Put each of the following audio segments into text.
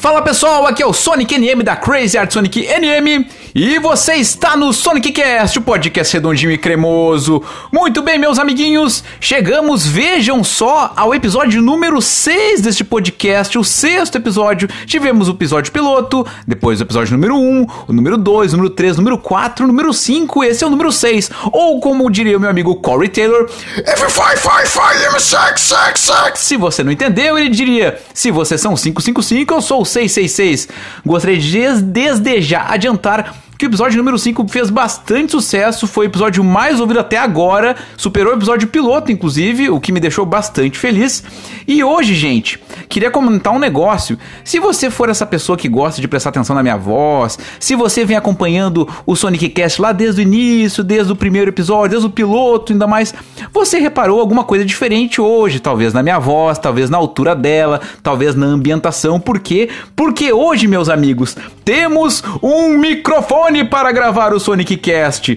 Fala pessoal, aqui é o Sonic NM da Crazy Art Sonic NM e você está no Sonic Cast, o podcast redondinho e cremoso. Muito bem, meus amiguinhos, chegamos, vejam só, ao episódio número 6 deste podcast, o sexto episódio. Tivemos o episódio piloto, depois o episódio número 1, o número 2, o número 3, o número 4, o número 5, esse é o número 6. Ou como diria o meu amigo Corey Taylor, se você não entendeu, ele diria: se vocês são 555, eu sou o 666. Gostaria de desde já adiantar que o episódio número 5 fez bastante sucesso, foi o episódio mais ouvido até agora, superou o episódio piloto, inclusive, o que me deixou bastante feliz. E hoje, gente, queria comentar um negócio. Se você for essa pessoa que gosta de prestar atenção na minha voz, se você vem acompanhando o Sonic Cast lá desde o início, desde o primeiro episódio, desde o piloto, ainda mais, você reparou alguma coisa diferente hoje, talvez na minha voz, talvez na altura dela, talvez na ambientação. Por quê? Porque hoje, meus amigos, temos um microfone para gravar o Sonic Cast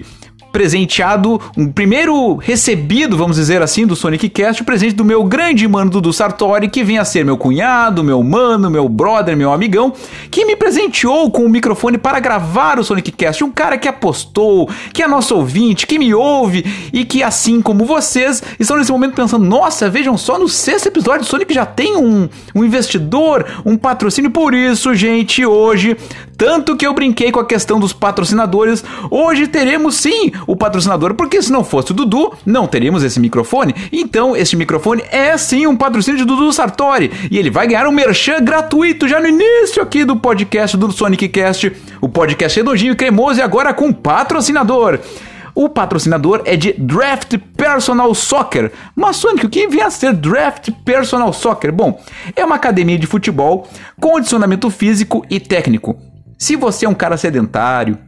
presenteado, um primeiro recebido, vamos dizer assim, do Sonic Cast, o presente do meu grande mano Dudu Sartori, que vem a ser meu cunhado, meu mano, meu brother, meu amigão, que me presenteou com o microfone para gravar o Sonic Cast. Um cara que apostou, que é nosso ouvinte, que me ouve e que, assim como vocês, estão nesse momento pensando: nossa, vejam só, no sexto episódio do Sonic já tem um, um investidor, um patrocínio. Por isso, gente, hoje, tanto que eu brinquei com a questão dos patrocinadores, hoje teremos sim o patrocinador, porque se não fosse o Dudu, não teríamos esse microfone. Então, esse microfone é sim um patrocínio de Dudu Sartori. E ele vai ganhar um merchan gratuito já no início aqui do podcast do Sonic Cast. O podcast redondinho e cremoso e agora com patrocinador. O patrocinador é de Draft Personal Soccer. Mas, Sonic, o que vem a ser Draft Personal Soccer? Bom, é uma academia de futebol com condicionamento físico e técnico. Se você é um cara sedentário,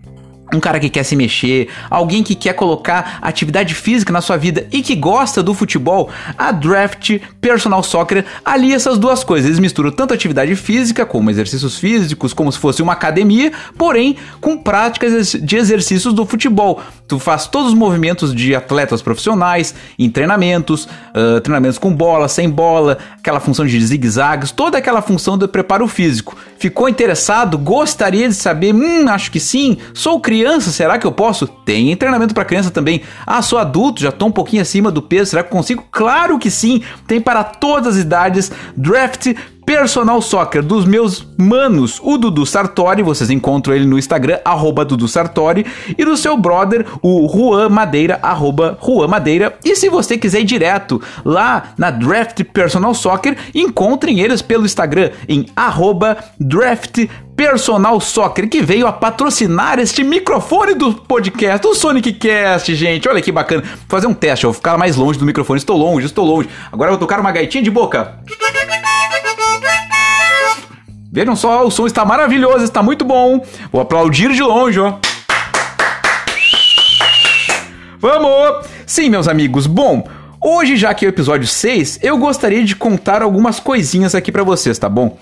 um cara que quer se mexer, alguém que quer colocar atividade física na sua vida e que gosta do futebol, a Draft Personal Soccer alia essas duas coisas. Eles misturam tanto atividade física como exercícios físicos, como se fosse uma academia, porém com práticas de exercícios do futebol. Tu faz todos os movimentos de atletas profissionais, em treinamentos, uh, treinamentos com bola, sem bola, aquela função de zigue-zagues, toda aquela função do preparo físico. Ficou interessado? Gostaria de saber? Hum, acho que sim. Sou criança será que eu posso? Tem treinamento para criança também. Ah, sou adulto, já tô um pouquinho acima do peso, será que consigo? Claro que sim, tem para todas as idades. Draft Personal Soccer dos meus manos, o Dudu Sartori, vocês encontram ele no Instagram, arroba Dudu Sartori, e do seu brother, o Juan Madeira, arroba Juan Madeira. E se você quiser ir direto lá na Draft Personal Soccer, encontrem eles pelo Instagram em arroba Draft Personal Soccer, que veio a patrocinar este microfone do podcast, o Sonic Cast, gente. Olha que bacana. Vou fazer um teste, eu vou ficar mais longe do microfone. Estou longe, estou longe. Agora eu vou tocar uma gaitinha de boca. Vejam só, o som está maravilhoso, está muito bom. Vou aplaudir de longe, ó. Vamos! Sim, meus amigos. Bom, hoje, já que é o episódio 6, eu gostaria de contar algumas coisinhas aqui para vocês, tá bom?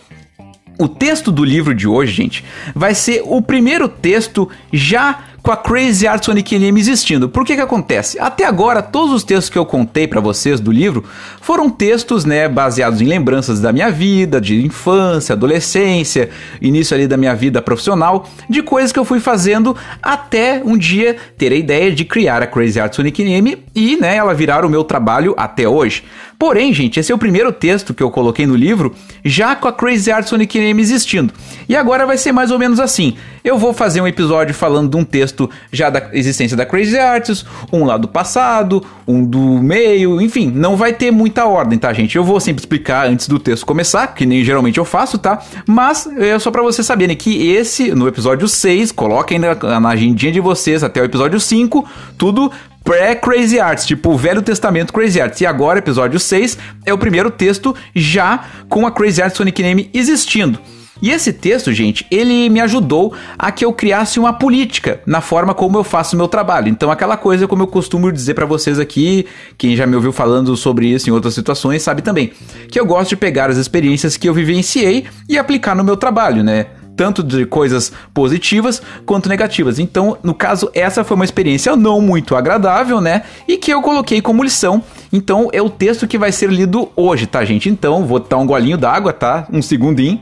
O texto do livro de hoje, gente, vai ser o primeiro texto já com a Crazy Art Sonic NM existindo. Por que que acontece? Até agora, todos os textos que eu contei para vocês do livro foram textos, né, baseados em lembranças da minha vida, de infância, adolescência, início ali da minha vida profissional, de coisas que eu fui fazendo até um dia ter a ideia de criar a Crazy Art Sonic NM e, né, ela virar o meu trabalho até hoje. Porém, gente, esse é o primeiro texto que eu coloquei no livro, já com a Crazy Art Sonic NM existindo. E agora vai ser mais ou menos assim. Eu vou fazer um episódio falando de um texto já da existência da Crazy Arts, um lá do passado, um do meio, enfim, não vai ter muita ordem, tá, gente? Eu vou sempre explicar antes do texto começar, que nem geralmente eu faço, tá? Mas é só para vocês saberem que esse, no episódio 6, coloquem na, na agendinha de vocês até o episódio 5, tudo pré-Crazy Arts, tipo o Velho Testamento Crazy Arts. E agora, episódio 6, é o primeiro texto já com a Crazy Arts Sonic Name existindo. E esse texto, gente, ele me ajudou a que eu criasse uma política na forma como eu faço o meu trabalho. Então, aquela coisa, como eu costumo dizer para vocês aqui, quem já me ouviu falando sobre isso em outras situações sabe também, que eu gosto de pegar as experiências que eu vivenciei e aplicar no meu trabalho, né? tanto de coisas positivas quanto negativas. Então, no caso, essa foi uma experiência não muito agradável, né? E que eu coloquei como lição. Então, é o texto que vai ser lido hoje, tá, gente? Então, vou dar um golinho d'água, tá? Um segundinho.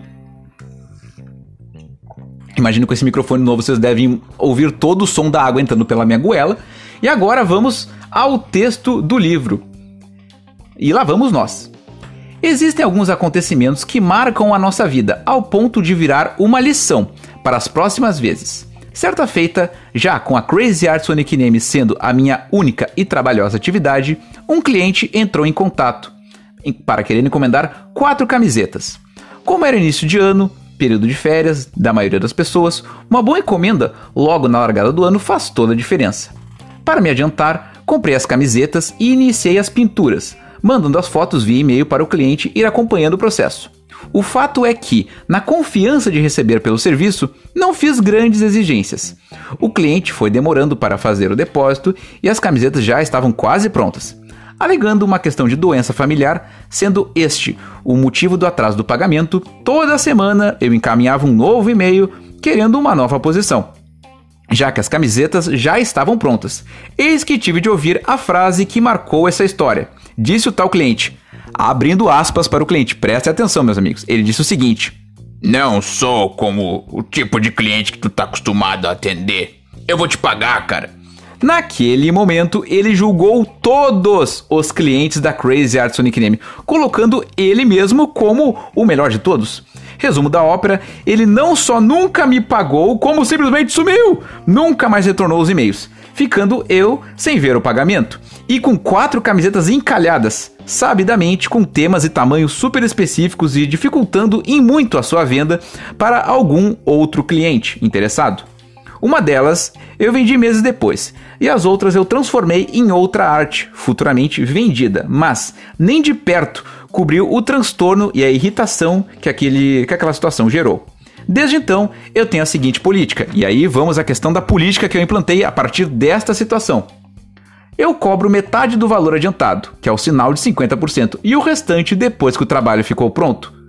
Imagino com esse microfone novo vocês devem ouvir todo o som da água entrando pela minha goela. E agora vamos ao texto do livro. E lá vamos nós. Existem alguns acontecimentos que marcam a nossa vida ao ponto de virar uma lição para as próximas vezes. Certa feita, já com a Crazy Art Sonic Name sendo a minha única e trabalhosa atividade, um cliente entrou em contato para querer encomendar quatro camisetas. Como era início de ano, período de férias da maioria das pessoas, uma boa encomenda logo na largada do ano faz toda a diferença. Para me adiantar, comprei as camisetas e iniciei as pinturas, mandando as fotos via e-mail para o cliente ir acompanhando o processo. O fato é que, na confiança de receber pelo serviço, não fiz grandes exigências. O cliente foi demorando para fazer o depósito e as camisetas já estavam quase prontas, alegando uma questão de doença familiar, sendo este o motivo do atraso do pagamento. Toda semana eu encaminhava um novo e-mail querendo uma nova posição já que as camisetas já estavam prontas. Eis que tive de ouvir a frase que marcou essa história. Disse o tal cliente: Abrindo aspas para o cliente, preste atenção, meus amigos. Ele disse o seguinte: Não sou como o tipo de cliente que tu tá acostumado a atender. Eu vou te pagar, cara. Naquele momento, ele julgou todos os clientes da Crazy Art Sonic Name, colocando ele mesmo como o melhor de todos. Resumo da ópera: ele não só nunca me pagou, como simplesmente sumiu! Nunca mais retornou os e-mails ficando eu sem ver o pagamento. E com quatro camisetas encalhadas, sabidamente com temas e tamanhos super específicos e dificultando em muito a sua venda para algum outro cliente interessado. Uma delas eu vendi meses depois, e as outras eu transformei em outra arte, futuramente vendida, mas nem de perto cobriu o transtorno e a irritação que, aquele, que aquela situação gerou. Desde então, eu tenho a seguinte política, e aí vamos à questão da política que eu implantei a partir desta situação. Eu cobro metade do valor adiantado, que é o sinal de 50%, e o restante depois que o trabalho ficou pronto.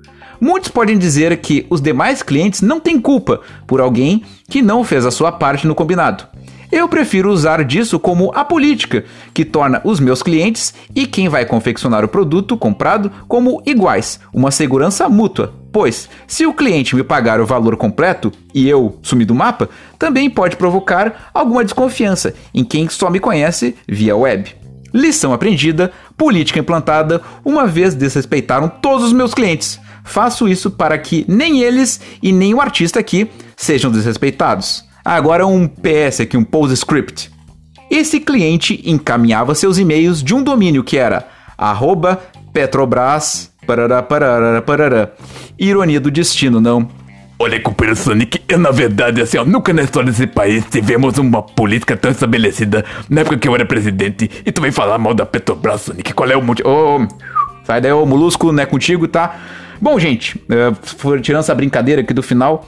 Muitos podem dizer que os demais clientes não têm culpa por alguém que não fez a sua parte no combinado. Eu prefiro usar disso como a política, que torna os meus clientes e quem vai confeccionar o produto comprado como iguais, uma segurança mútua. Pois, se o cliente me pagar o valor completo e eu sumir do mapa, também pode provocar alguma desconfiança em quem só me conhece via web. Lição aprendida, política implantada, uma vez desrespeitaram todos os meus clientes. Faço isso para que nem eles e nem o artista aqui sejam desrespeitados. Agora um PS aqui, um PostScript. Esse cliente encaminhava seus e-mails de um domínio que era arroba Petrobras. Parará, parará, parará. Ironia do destino, não? Olha, companheiro Sonic, eu na verdade, assim, ó, nunca na história desse país tivemos uma política tão estabelecida na época que eu era presidente e tu vem falar mal da Petrobras, Sonic, qual é o motivo? Ô, sai daí, ô Molusco, não é contigo, tá? Bom, gente, uh, tirando essa brincadeira aqui do final,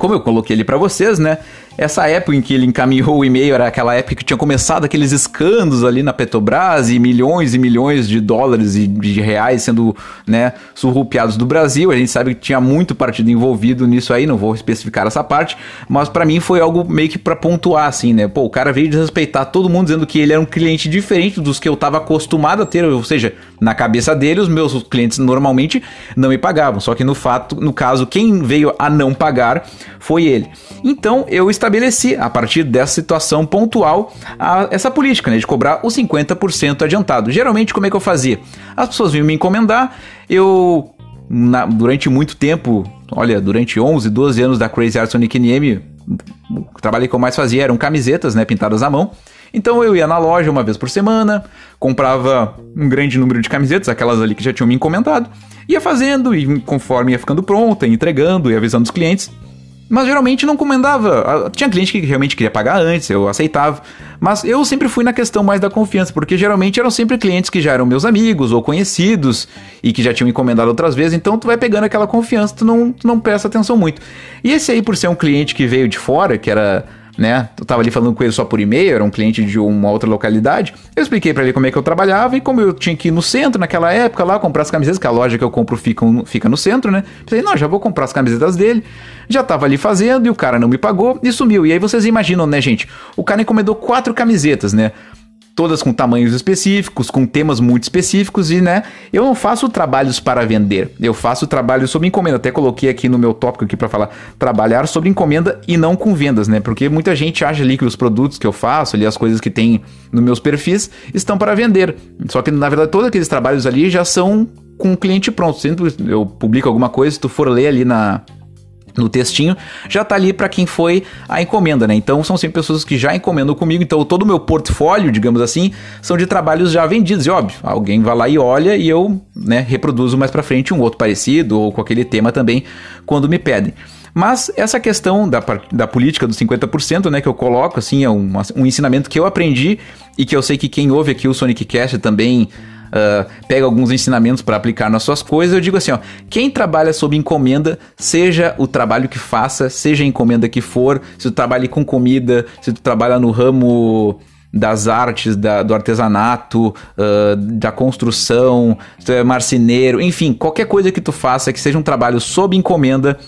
como eu coloquei ali para vocês, né? Essa época em que ele encaminhou o e-mail era aquela época que tinha começado aqueles escândalos ali na Petrobras e milhões e milhões de dólares e de reais sendo, né, surrupiados do Brasil. A gente sabe que tinha muito partido envolvido nisso aí, não vou especificar essa parte, mas para mim foi algo meio que para pontuar assim, né? Pô, o cara veio desrespeitar todo mundo dizendo que ele era um cliente diferente dos que eu tava acostumado a ter, ou seja, na cabeça dele os meus clientes normalmente não me pagavam, só que no fato, no caso, quem veio a não pagar foi ele. Então eu estabeleci, a partir dessa situação pontual, a, essa política né, de cobrar os 50% adiantado. Geralmente, como é que eu fazia? As pessoas vinham me encomendar, eu, na, durante muito tempo, olha, durante 11, 12 anos da Crazy Art Sonic NM, o trabalho que eu mais fazia eram camisetas né, pintadas à mão. Então eu ia na loja uma vez por semana, comprava um grande número de camisetas, aquelas ali que já tinham me encomendado, ia fazendo e conforme ia ficando pronta, entregando e avisando os clientes. Mas geralmente não comendava. Tinha cliente que realmente queria pagar antes, eu aceitava. Mas eu sempre fui na questão mais da confiança, porque geralmente eram sempre clientes que já eram meus amigos ou conhecidos e que já tinham encomendado outras vezes, então tu vai pegando aquela confiança, tu não, tu não presta atenção muito. E esse aí, por ser um cliente que veio de fora, que era né? Eu tava ali falando com ele só por e-mail, era um cliente de uma outra localidade. Eu expliquei para ele como é que eu trabalhava e como eu tinha que ir no centro naquela época lá comprar as camisetas, que a loja que eu compro fica, fica no centro, né? Pensei, não, já vou comprar as camisetas dele. Já tava ali fazendo e o cara não me pagou e sumiu. E aí vocês imaginam, né, gente? O cara encomendou quatro camisetas, né? Todas com tamanhos específicos, com temas muito específicos e, né, eu não faço trabalhos para vender. Eu faço trabalhos sob encomenda. Até coloquei aqui no meu tópico aqui para falar trabalhar sobre encomenda e não com vendas, né? Porque muita gente acha ali que os produtos que eu faço, ali as coisas que tem nos meus perfis estão para vender. Só que na verdade todos aqueles trabalhos ali já são com o cliente pronto. Sempre eu publico alguma coisa, se tu for ler ali na no textinho, já tá ali para quem foi a encomenda, né? Então são sempre pessoas que já encomendam comigo, então todo o meu portfólio, digamos assim, são de trabalhos já vendidos, e óbvio, alguém vai lá e olha e eu, né, reproduzo mais para frente um outro parecido ou com aquele tema também quando me pedem. Mas essa questão da, da política dos 50%, né, que eu coloco, assim, é um, um ensinamento que eu aprendi e que eu sei que quem ouve aqui o Sonic Cast também uh, pega alguns ensinamentos para aplicar nas suas coisas. Eu digo assim, ó, quem trabalha sob encomenda, seja o trabalho que faça, seja a encomenda que for, se tu trabalha com comida, se tu trabalha no ramo das artes, da, do artesanato, uh, da construção, se tu é marceneiro, enfim, qualquer coisa que tu faça que seja um trabalho sob encomenda,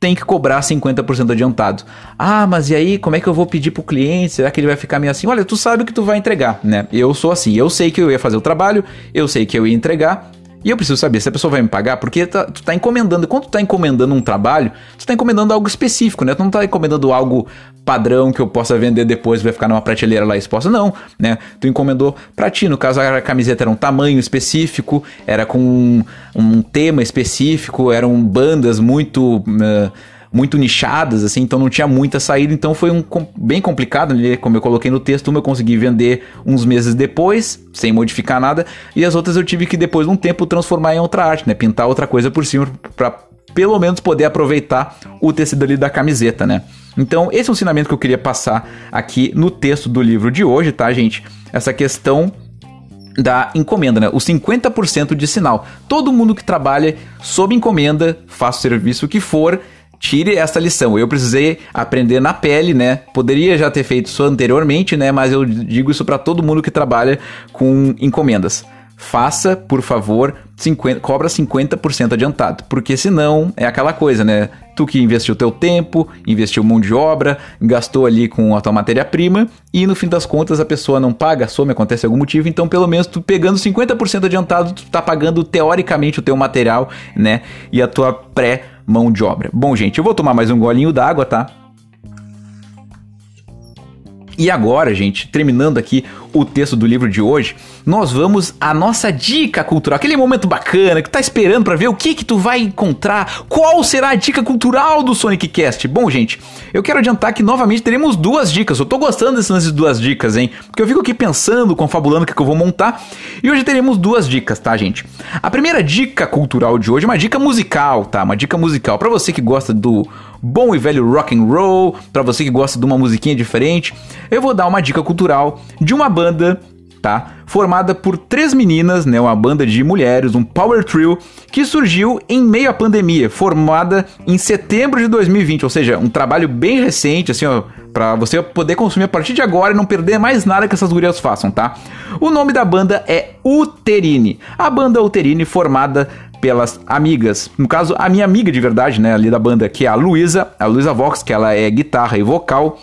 tem que cobrar 50% adiantado. Ah, mas e aí, como é que eu vou pedir pro cliente? Será que ele vai ficar meio assim? Olha, tu sabe que tu vai entregar, né? Eu sou assim, eu sei que eu ia fazer o trabalho, eu sei que eu ia entregar, e eu preciso saber se a pessoa vai me pagar, porque tá, tu tá encomendando. Quando tu tá encomendando um trabalho, tu tá encomendando algo específico, né? Tu não tá encomendando algo padrão que eu possa vender depois, vai ficar numa prateleira lá exposta. Não, né? Tu encomendou pra ti. No caso, a camiseta era um tamanho específico, era com um, um tema específico, eram bandas muito. Uh, muito nichadas, assim, então não tinha muita saída, então foi um bem complicado, né? como eu coloquei no texto, uma eu consegui vender uns meses depois, sem modificar nada, e as outras eu tive que depois de um tempo transformar em outra arte, né, pintar outra coisa por cima para pelo menos poder aproveitar o tecido ali da camiseta, né? Então, esse é o ensinamento que eu queria passar aqui no texto do livro de hoje, tá, gente? Essa questão da encomenda, né? O 50% de sinal. Todo mundo que trabalha sob encomenda, faça o serviço que for, tire essa lição. Eu precisei aprender na pele, né? Poderia já ter feito isso anteriormente, né? Mas eu digo isso para todo mundo que trabalha com encomendas. Faça, por favor, 50, cobra 50% adiantado, porque senão é aquela coisa, né? Tu que investiu teu tempo, investiu mão de obra, gastou ali com a tua matéria-prima e no fim das contas a pessoa não paga, some, acontece algum motivo, então pelo menos tu pegando 50% adiantado, tu tá pagando teoricamente o teu material, né? E a tua pré mão de obra. Bom, gente, eu vou tomar mais um golinho d'água, tá? E agora, gente, terminando aqui o texto do livro de hoje, nós vamos à nossa dica cultural, aquele momento bacana que tá esperando para ver o que que tu vai encontrar, qual será a dica cultural do Sonic Cast. Bom, gente, eu quero adiantar que novamente teremos duas dicas. Eu tô gostando dessas duas dicas, hein? Porque eu fico aqui pensando, confabulando o que, que eu vou montar. E hoje teremos duas dicas, tá, gente? A primeira dica cultural de hoje é uma dica musical, tá? Uma dica musical para você que gosta do bom e velho rock and roll, para você que gosta de uma musiquinha diferente, eu vou dar uma dica cultural de uma banda tá? Formada por três meninas, né? Uma banda de mulheres, um power trio, que surgiu em meio à pandemia, formada em setembro de 2020, ou seja, um trabalho bem recente, assim, ó, pra você poder consumir a partir de agora e não perder mais nada que essas gurias façam, tá? O nome da banda é Uterine. A banda Uterine formada pelas amigas. No caso, a minha amiga de verdade, né, ali da banda, que é a Luísa, a Luísa Vox, que ela é guitarra e vocal.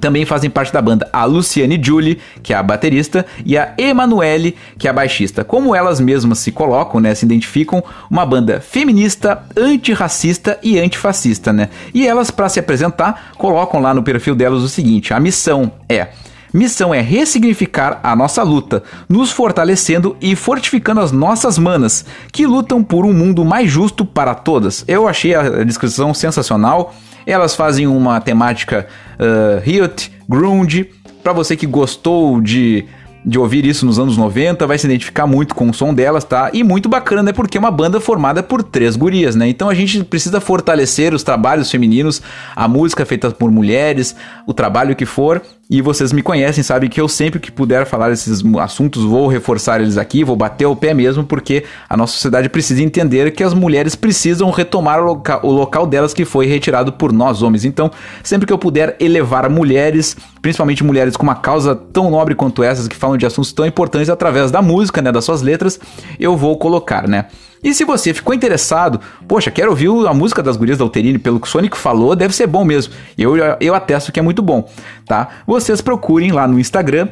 Também fazem parte da banda a Luciane Julie, que é a baterista, e a Emanuele, que é a baixista. Como elas mesmas se colocam, né, se identificam, uma banda feminista, antirracista e antifascista, né? E elas, para se apresentar, colocam lá no perfil delas o seguinte: a missão é Missão é ressignificar a nossa luta, nos fortalecendo e fortificando as nossas manas, que lutam por um mundo mais justo para todas. Eu achei a descrição sensacional. Elas fazem uma temática uh, Riot, Grunge. Para você que gostou de de ouvir isso nos anos 90, vai se identificar muito com o som delas, tá? E muito bacana, né? Porque é uma banda formada por três gurias, né? Então a gente precisa fortalecer os trabalhos femininos, a música feita por mulheres, o trabalho que for. E vocês me conhecem, sabem que eu sempre que puder falar esses assuntos vou reforçar eles aqui, vou bater o pé mesmo, porque a nossa sociedade precisa entender que as mulheres precisam retomar o, loca o local delas que foi retirado por nós homens. Então, sempre que eu puder elevar mulheres principalmente mulheres com uma causa tão nobre quanto essas, que falam de assuntos tão importantes através da música, né, das suas letras, eu vou colocar, né? E se você ficou interessado, poxa, quero ouvir a música das gurias da Uterine, pelo que o Sonic falou, deve ser bom mesmo. Eu, eu atesto que é muito bom, tá? Vocês procurem lá no Instagram,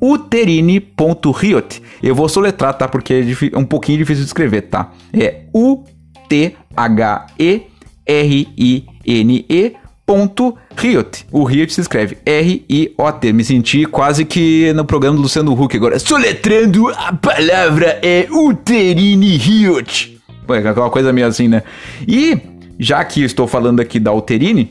uterine.riot. Eu vou soletrar, tá? Porque é um pouquinho difícil de escrever, tá? É U-T-H-E-R-I-N-E Riot. O Riot se escreve R-I-O-T. Me senti quase que no programa do Luciano Huck agora. Soletrando a palavra é Uterine Riot. Pô, é aquela coisa meio assim, né? E já que estou falando aqui da Uterine,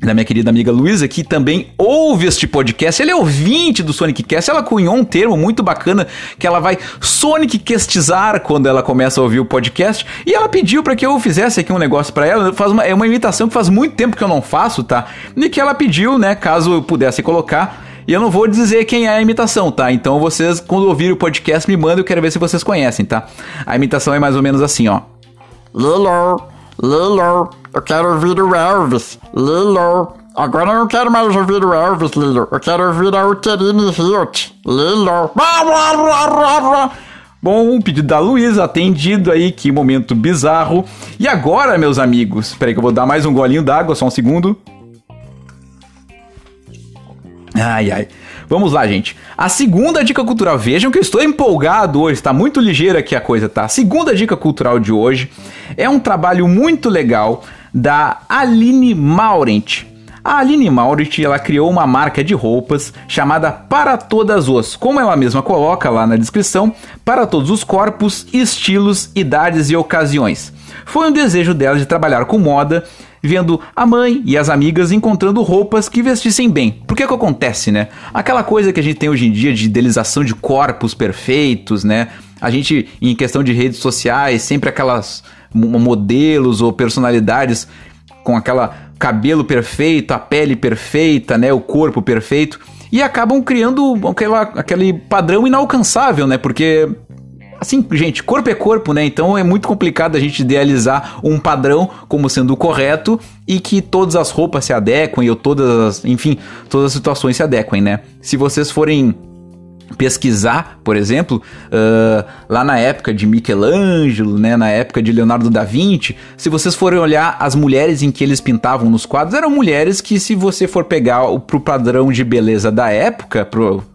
da minha querida amiga Luísa, que também ouve este podcast. Ela é ouvinte do Sonic Cast. Ela cunhou um termo muito bacana que ela vai Sonic Castizar quando ela começa a ouvir o podcast. E ela pediu para que eu fizesse aqui um negócio para ela. Faz uma, é uma imitação que faz muito tempo que eu não faço, tá? E que ela pediu, né, caso eu pudesse colocar. E eu não vou dizer quem é a imitação, tá? Então vocês, quando ouvirem o podcast, me mandem, eu quero ver se vocês conhecem, tá? A imitação é mais ou menos assim, ó. Lilo, Lilo, eu quero ouvir o Elvis. Lilo, agora eu não quero mais ouvir o Elvis, Lilo. Eu quero ouvir a Uterine Hilt. Lilo. Bom, um pedido da Luísa, atendido aí, que momento bizarro. E agora, meus amigos, peraí que eu vou dar mais um golinho d'água, só um segundo. Ai, ai. Vamos lá, gente. A segunda dica cultural, vejam que eu estou empolgado hoje, está muito ligeira aqui a coisa, tá? A segunda dica cultural de hoje é um trabalho muito legal da Aline Maurent. A Aline Maurent, ela criou uma marca de roupas chamada Para Todas os, como ela mesma coloca lá na descrição, para todos os corpos, estilos, idades e ocasiões. Foi um desejo dela de trabalhar com moda vendo a mãe e as amigas encontrando roupas que vestissem bem. Por que que acontece, né? Aquela coisa que a gente tem hoje em dia de idealização de corpos perfeitos, né? A gente, em questão de redes sociais, sempre aquelas modelos ou personalidades com aquela cabelo perfeito, a pele perfeita, né, o corpo perfeito, e acabam criando aquela, aquele padrão inalcançável, né? Porque assim, gente, corpo é corpo, né? Então é muito complicado a gente idealizar um padrão como sendo o correto e que todas as roupas se adequem ou todas as, enfim, todas as situações se adequem, né? Se vocês forem pesquisar, por exemplo, uh, lá na época de Michelangelo, né, na época de Leonardo da Vinci, se vocês forem olhar as mulheres em que eles pintavam nos quadros, eram mulheres que, se você for pegar o pro padrão de beleza da época,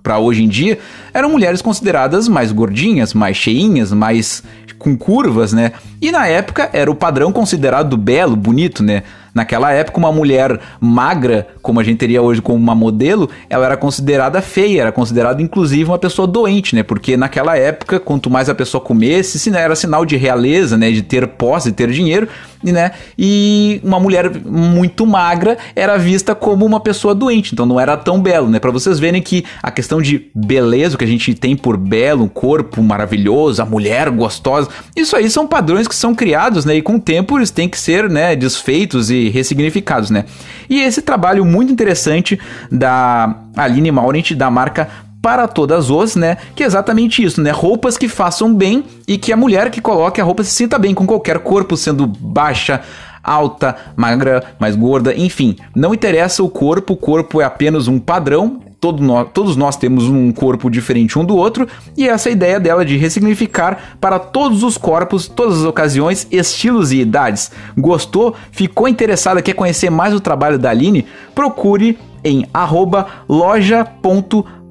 para hoje em dia, eram mulheres consideradas mais gordinhas, mais cheinhas, mais com curvas, né? E na época era o padrão considerado belo, bonito, né? Naquela época, uma mulher magra, como a gente teria hoje como uma modelo, ela era considerada feia, era considerada inclusive uma pessoa doente, né? Porque naquela época, quanto mais a pessoa comesse, era sinal de realeza, né? De ter posse, de ter dinheiro, né? E uma mulher muito magra era vista como uma pessoa doente, então não era tão belo, né? Para vocês verem que a questão de beleza, o que a gente tem por belo, um corpo maravilhoso, a mulher gostosa, isso aí são padrões que são criados, né? E com o tempo eles têm que ser, né, desfeitos e ressignificados, né? E esse trabalho muito interessante da Aline Maurent, da marca para todas os, né? Que é exatamente isso, né? Roupas que façam bem e que a mulher que coloque a roupa se sinta bem com qualquer corpo, sendo baixa, alta, magra, mais gorda, enfim. Não interessa o corpo, o corpo é apenas um padrão, todo nós, todos nós temos um corpo diferente um do outro, e essa é ideia dela de ressignificar para todos os corpos, todas as ocasiões, estilos e idades. Gostou? Ficou interessada? Quer conhecer mais o trabalho da Aline? Procure em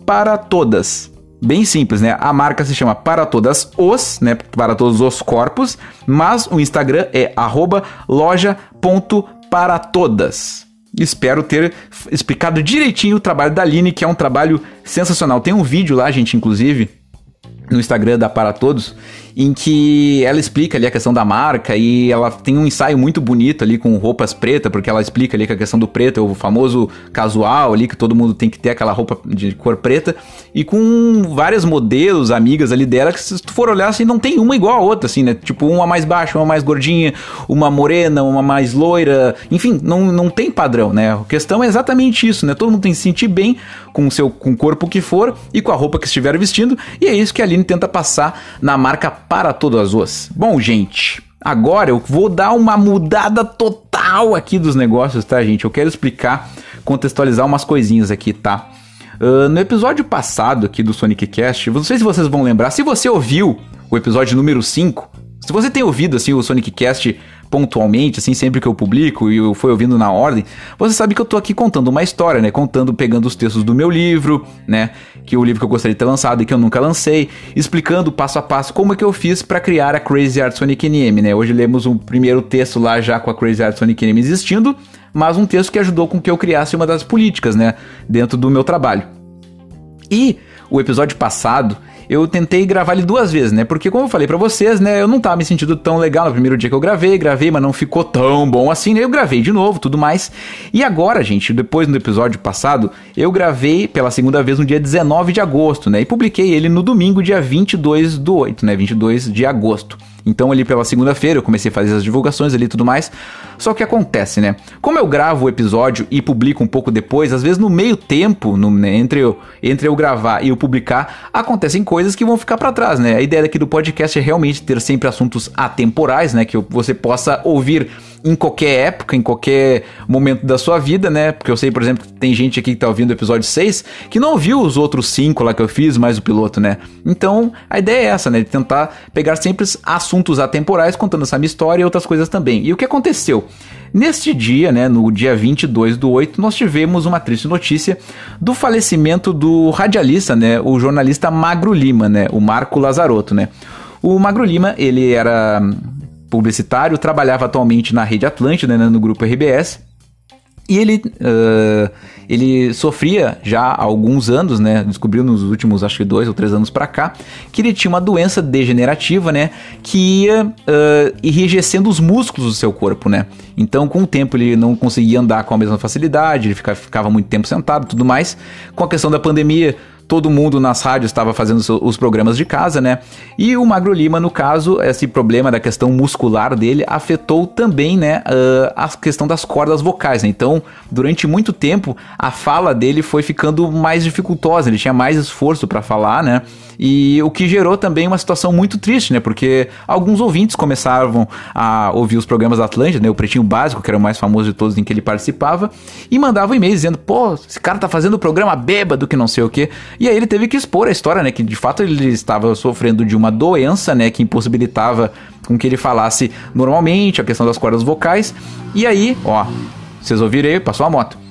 loja.paratodas bem simples, né? A marca se chama Para Todas Os, né? Para todos os corpos, mas o Instagram é loja.paratodas. Espero ter explicado direitinho o trabalho da Aline, que é um trabalho sensacional. Tem um vídeo lá, gente, inclusive, no Instagram da Para Todos, em que ela explica ali a questão da marca e ela tem um ensaio muito bonito ali com roupas pretas, porque ela explica ali que a questão do preto é o famoso casual ali, que todo mundo tem que ter aquela roupa de cor preta, e com várias modelos, amigas ali dela, que se tu for olhar assim, não tem uma igual a outra, assim, né? Tipo, uma mais baixa, uma mais gordinha, uma morena, uma mais loira, enfim, não, não tem padrão, né? A questão é exatamente isso, né? Todo mundo tem que se sentir bem com o seu com o corpo que for e com a roupa que estiver vestindo, e é isso que a Aline tenta passar na marca para todas as. Bom, gente, agora eu vou dar uma mudada total aqui dos negócios, tá, gente? Eu quero explicar contextualizar umas coisinhas aqui, tá? Uh, no episódio passado aqui do Sonic Cast, não sei se vocês vão lembrar, se você ouviu o episódio número 5, se você tem ouvido assim o Sonic Cast pontualmente, assim, sempre que eu publico e eu fui ouvindo na ordem, você sabe que eu tô aqui contando uma história, né? Contando, pegando os textos do meu livro, né? Que é o livro que eu gostaria de ter lançado e que eu nunca lancei, explicando passo a passo como é que eu fiz para criar a Crazy Art Sonic NM, né? Hoje lemos um primeiro texto lá já com a Crazy Art Sonic NM existindo, mas um texto que ajudou com que eu criasse uma das políticas, né? Dentro do meu trabalho. E o episódio passado, eu tentei gravar ele duas vezes, né? Porque como eu falei para vocês, né, eu não tava me sentindo tão legal no primeiro dia que eu gravei, gravei, mas não ficou tão bom assim, né? Eu gravei de novo, tudo mais. E agora, gente, depois no episódio passado, eu gravei pela segunda vez no dia 19 de agosto, né? E publiquei ele no domingo, dia 22 do 8, né? 22 de agosto. Então, ali pela segunda-feira, eu comecei a fazer as divulgações ali e tudo mais. Só que acontece, né? Como eu gravo o episódio e publico um pouco depois, às vezes no meio tempo, no, né, entre, eu, entre eu gravar e eu publicar, acontecem coisas que vão ficar para trás, né? A ideia aqui do podcast é realmente ter sempre assuntos atemporais, né? Que você possa ouvir em qualquer época, em qualquer momento da sua vida, né? Porque eu sei, por exemplo, tem gente aqui que tá ouvindo o episódio 6 que não ouviu os outros 5 lá que eu fiz, mais o piloto, né? Então, a ideia é essa, né? De tentar pegar sempre assuntos atemporais contando essa minha história e outras coisas também. E o que aconteceu? Neste dia, né, no dia 22 do 8, nós tivemos uma triste notícia do falecimento do radialista, né, o jornalista Magro Lima, né, o Marco Lazarotto, né. O Magro Lima, ele era publicitário, trabalhava atualmente na Rede Atlântida, né, no grupo RBS. E ele, uh, ele sofria já há alguns anos, né? Descobriu nos últimos, acho que dois ou três anos para cá, que ele tinha uma doença degenerativa, né? Que ia uh, enrijecendo os músculos do seu corpo, né? Então, com o tempo, ele não conseguia andar com a mesma facilidade, ele ficava, ficava muito tempo sentado tudo mais. Com a questão da pandemia, todo mundo nas rádios estava fazendo os programas de casa, né? E o Magro Lima, no caso, esse problema da questão muscular dele afetou também, né, a questão das cordas vocais. Né? Então, durante muito tempo, a fala dele foi ficando mais dificultosa, ele tinha mais esforço para falar, né? E o que gerou também uma situação muito triste, né? Porque alguns ouvintes começavam a ouvir os programas da Atlântida, né? O Pretinho Básico, que era o mais famoso de todos em que ele participava, e mandavam e-mails dizendo: pô, esse cara tá fazendo o programa bêbado, que não sei o quê. E aí ele teve que expor a história, né? Que de fato ele estava sofrendo de uma doença, né? Que impossibilitava com que ele falasse normalmente, a questão das cordas vocais. E aí, ó, vocês ouviram aí, passou a moto.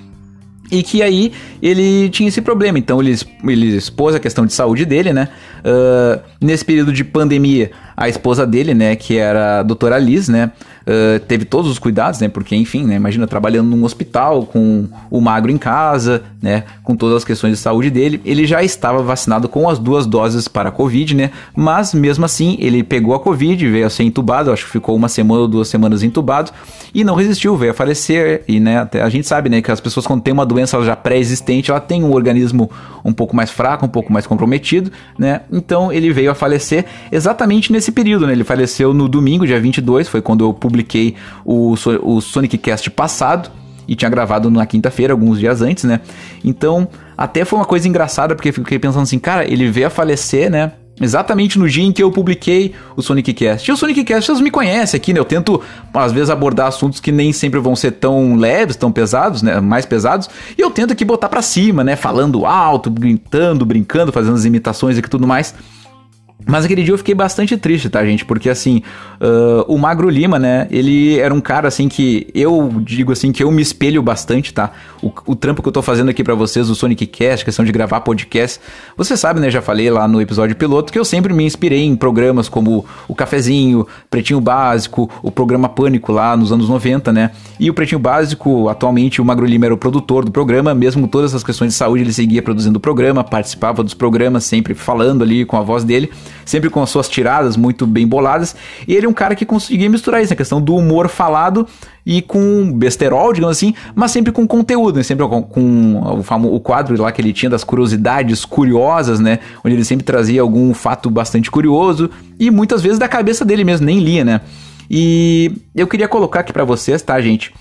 E que aí ele tinha esse problema. Então ele, ele expôs a questão de saúde dele, né? Uh, nesse período de pandemia, a esposa dele, né, que era a doutora Liz, né, uh, teve todos os cuidados, né, porque enfim, né, imagina trabalhando num hospital com o magro em casa, né, com todas as questões de saúde dele, ele já estava vacinado com as duas doses para a Covid, né, mas mesmo assim ele pegou a Covid, veio a ser entubado, acho que ficou uma semana ou duas semanas entubado e não resistiu, veio a falecer e, né, a gente sabe, né, que as pessoas quando tem uma doença já pré-existente, ela tem um organismo um pouco mais fraco, um pouco mais comprometido, né, então ele veio a falecer exatamente nesse período, né? Ele faleceu no domingo, dia 22, foi quando eu publiquei o, o Sonic Cast passado e tinha gravado na quinta-feira, alguns dias antes, né? Então, até foi uma coisa engraçada, porque fiquei pensando assim, cara, ele veio a falecer, né? Exatamente no dia em que eu publiquei o Sonic Cast. E o Sonic Cast, vocês me conhecem aqui, né? Eu tento, às vezes, abordar assuntos que nem sempre vão ser tão leves, tão pesados, né? Mais pesados. E eu tento aqui botar pra cima, né? Falando alto, gritando, brincando, fazendo as imitações e tudo mais. Mas aquele dia eu fiquei bastante triste, tá, gente? Porque assim, uh, o Magro Lima, né? Ele era um cara assim que eu digo assim que eu me espelho bastante, tá? O, o trampo que eu tô fazendo aqui para vocês, o Sonic Cast, questão de gravar podcast. Você sabe, né? Já falei lá no episódio piloto que eu sempre me inspirei em programas como o Cafezinho, Pretinho Básico, o programa Pânico lá nos anos 90, né? E o Pretinho Básico, atualmente o Magro Lima era o produtor do programa, mesmo todas essas questões de saúde, ele seguia produzindo o programa, participava dos programas, sempre falando ali com a voz dele sempre com as suas tiradas muito bem boladas. E ele é um cara que conseguia misturar isso, a questão do humor falado e com besterol, digamos assim, mas sempre com conteúdo, né? sempre com, com o, famo, o quadro lá que ele tinha das curiosidades curiosas, né? Onde ele sempre trazia algum fato bastante curioso e muitas vezes da cabeça dele mesmo, nem lia, né? E eu queria colocar aqui para vocês, tá, gente?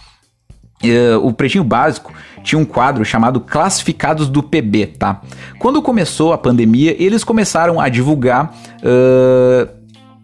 Uh, o Pretinho Básico tinha um quadro chamado Classificados do PB, tá? Quando começou a pandemia, eles começaram a divulgar uh,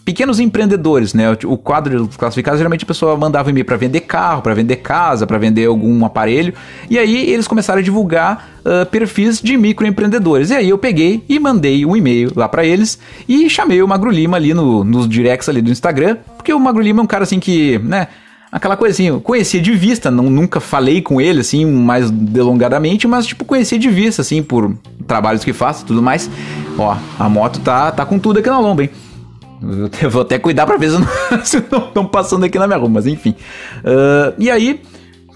pequenos empreendedores, né? O quadro dos classificados, geralmente a pessoa mandava e-mail para vender carro, para vender casa, para vender algum aparelho. E aí eles começaram a divulgar uh, perfis de microempreendedores. E aí eu peguei e mandei um e-mail lá para eles e chamei o Magro Lima ali no, nos directs ali do Instagram, porque o Magro Lima é um cara assim que, né? Aquela assim, eu conhecia de vista, não, nunca falei com ele assim mais delongadamente, mas tipo conhecia de vista assim por trabalhos que faço tudo mais. Ó, a moto tá, tá com tudo aqui na lomba, hein? Eu vou até cuidar pra ver se não estão passando aqui na minha rua, mas enfim. Uh, e aí,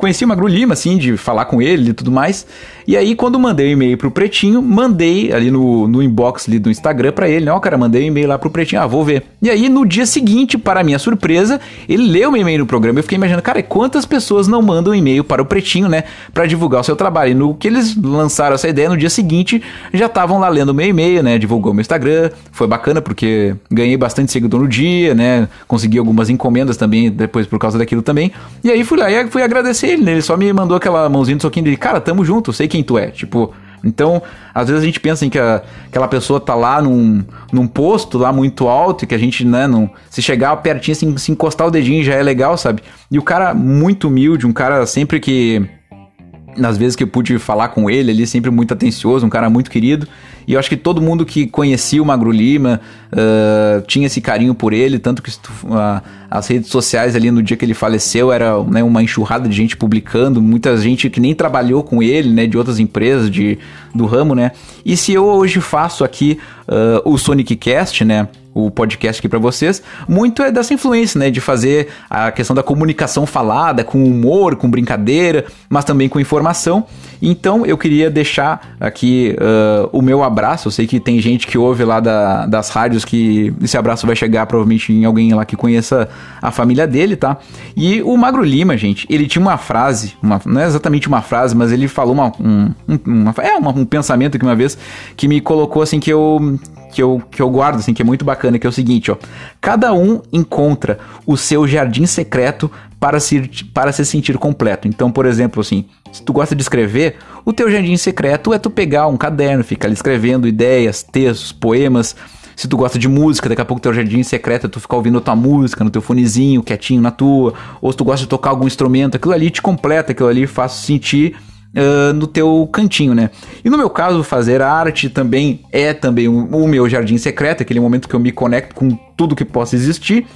conheci o Magro Lima, assim, de falar com ele e tudo mais. E aí, quando mandei o um e-mail pro Pretinho, mandei ali no, no inbox ali do Instagram para ele, né? Ó, cara, mandei um e-mail lá pro Pretinho, ah, vou ver. E aí, no dia seguinte, para minha surpresa, ele leu o e-mail no programa. Eu fiquei imaginando, cara, quantas pessoas não mandam e-mail para o Pretinho, né? Para divulgar o seu trabalho. E no que eles lançaram essa ideia, no dia seguinte, já estavam lá lendo o meu e-mail, né? Divulgou meu Instagram. Foi bacana porque ganhei bastante seguidor no dia, né? Consegui algumas encomendas também depois por causa daquilo também. E aí fui lá e fui agradecer ele, né? Ele só me mandou aquela mãozinha do soquinho dele, cara, tamo junto, sei quem tu é. Tipo, então, às vezes a gente pensa em que a, aquela pessoa tá lá num, num posto lá muito alto e que a gente, né, não, se chegar pertinho, assim, se encostar o dedinho já é legal, sabe? E o cara muito humilde, um cara sempre que nas vezes que eu pude falar com ele, ele sempre muito atencioso, um cara muito querido. E eu acho que todo mundo que conhecia o Magro Lima uh, tinha esse carinho por ele, tanto que uh, as redes sociais ali no dia que ele faleceu era né, uma enxurrada de gente publicando, muita gente que nem trabalhou com ele, né, de outras empresas de, do ramo, né. E se eu hoje faço aqui uh, o Sonic Cast, né, o podcast aqui para vocês, muito é dessa influência, né, de fazer a questão da comunicação falada, com humor, com brincadeira, mas também com informação. Então eu queria deixar aqui uh, o meu abraço. Eu sei que tem gente que ouve lá da, das rádios que esse abraço vai chegar provavelmente em alguém lá que conheça a família dele, tá? E o Magro Lima, gente, ele tinha uma frase, uma, não é exatamente uma frase, mas ele falou uma, um, uma, é uma, um pensamento que uma vez que me colocou assim que eu que eu, que eu guardo, assim, que é muito bacana, que é o seguinte, ó. Cada um encontra o seu jardim secreto para se, para se sentir completo. Então, por exemplo, assim, se tu gosta de escrever, o teu jardim secreto é tu pegar um caderno, ficar ali escrevendo ideias, textos, poemas. Se tu gosta de música, daqui a pouco teu jardim secreto é tu ficar ouvindo a tua música no teu fonezinho, quietinho na tua. Ou se tu gosta de tocar algum instrumento, aquilo ali te completa, aquilo ali faz sentir uh, no teu cantinho, né? E no meu caso, fazer arte também é também o, o meu jardim secreto, aquele momento que eu me conecto com tudo que possa existir.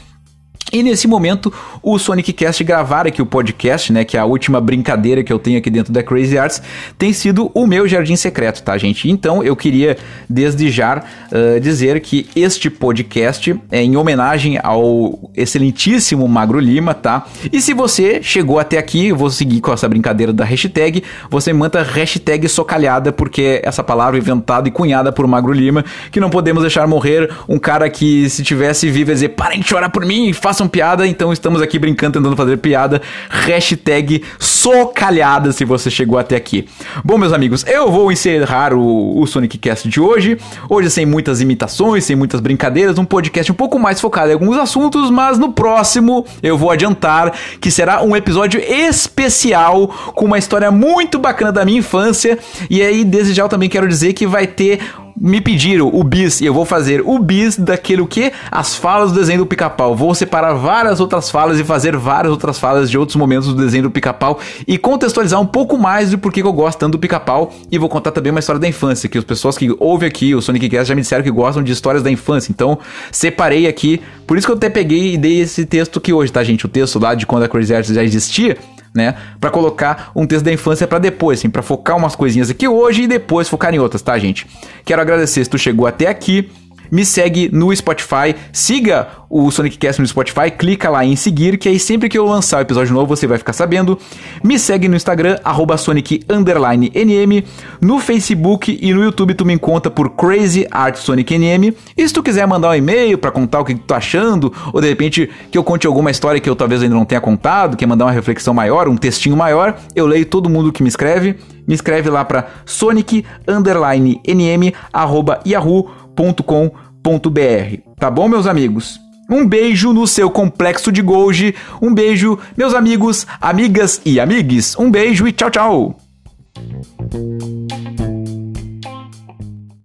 E nesse momento, o Sonic Cast gravar aqui o podcast, né, que é a última brincadeira que eu tenho aqui dentro da Crazy Arts, tem sido o meu jardim secreto, tá, gente? Então, eu queria desde já uh, dizer que este podcast é em homenagem ao excelentíssimo Magro Lima, tá? E se você chegou até aqui, eu vou seguir com essa brincadeira da hashtag, você manda hashtag socalhada, porque essa palavra inventada e cunhada por Magro Lima, que não podemos deixar morrer um cara que se tivesse vivo ia dizer, parem de chorar por mim, faça façam piada, então estamos aqui brincando, tentando fazer piada. Hashtag socalhada se você chegou até aqui. Bom, meus amigos, eu vou encerrar o, o Sonic Cast de hoje. Hoje sem muitas imitações, sem muitas brincadeiras, um podcast um pouco mais focado em alguns assuntos, mas no próximo eu vou adiantar que será um episódio especial com uma história muito bacana da minha infância. E aí, desde já eu também quero dizer que vai ter me pediram o bis e eu vou fazer o bis daquilo que as falas do desenho do pica-pau. Vou separar várias outras falas e fazer várias outras falas de outros momentos do desenho do pica-pau e contextualizar um pouco mais do porquê que eu gosto tanto do pica-pau e vou contar também uma história da infância, que as pessoas que ouvem aqui o Sonic Cast já me disseram que gostam de histórias da infância. Então, separei aqui, por isso que eu até peguei e dei esse texto aqui hoje, tá, gente? O texto lá de quando a Crazy Arts já existia né? Para colocar um texto da infância para depois, assim, para focar umas coisinhas aqui hoje e depois focar em outras, tá, gente? Quero agradecer se tu chegou até aqui me segue no Spotify, siga o Sonic Cast no Spotify, clica lá em seguir, que aí sempre que eu lançar o episódio novo você vai ficar sabendo. Me segue no Instagram, arroba Sonic NM, no Facebook e no YouTube tu me encontra por Crazy Art Sonic NM. E se tu quiser mandar um e-mail para contar o que tu tá achando, ou de repente que eu conte alguma história que eu talvez ainda não tenha contado, quer mandar uma reflexão maior, um textinho maior, eu leio todo mundo que me escreve. Me escreve lá para sonic nm arroba yahoo com.br Tá bom, meus amigos? Um beijo no seu complexo de Golgi. Um beijo, meus amigos, amigas e amigues. Um beijo e tchau, tchau.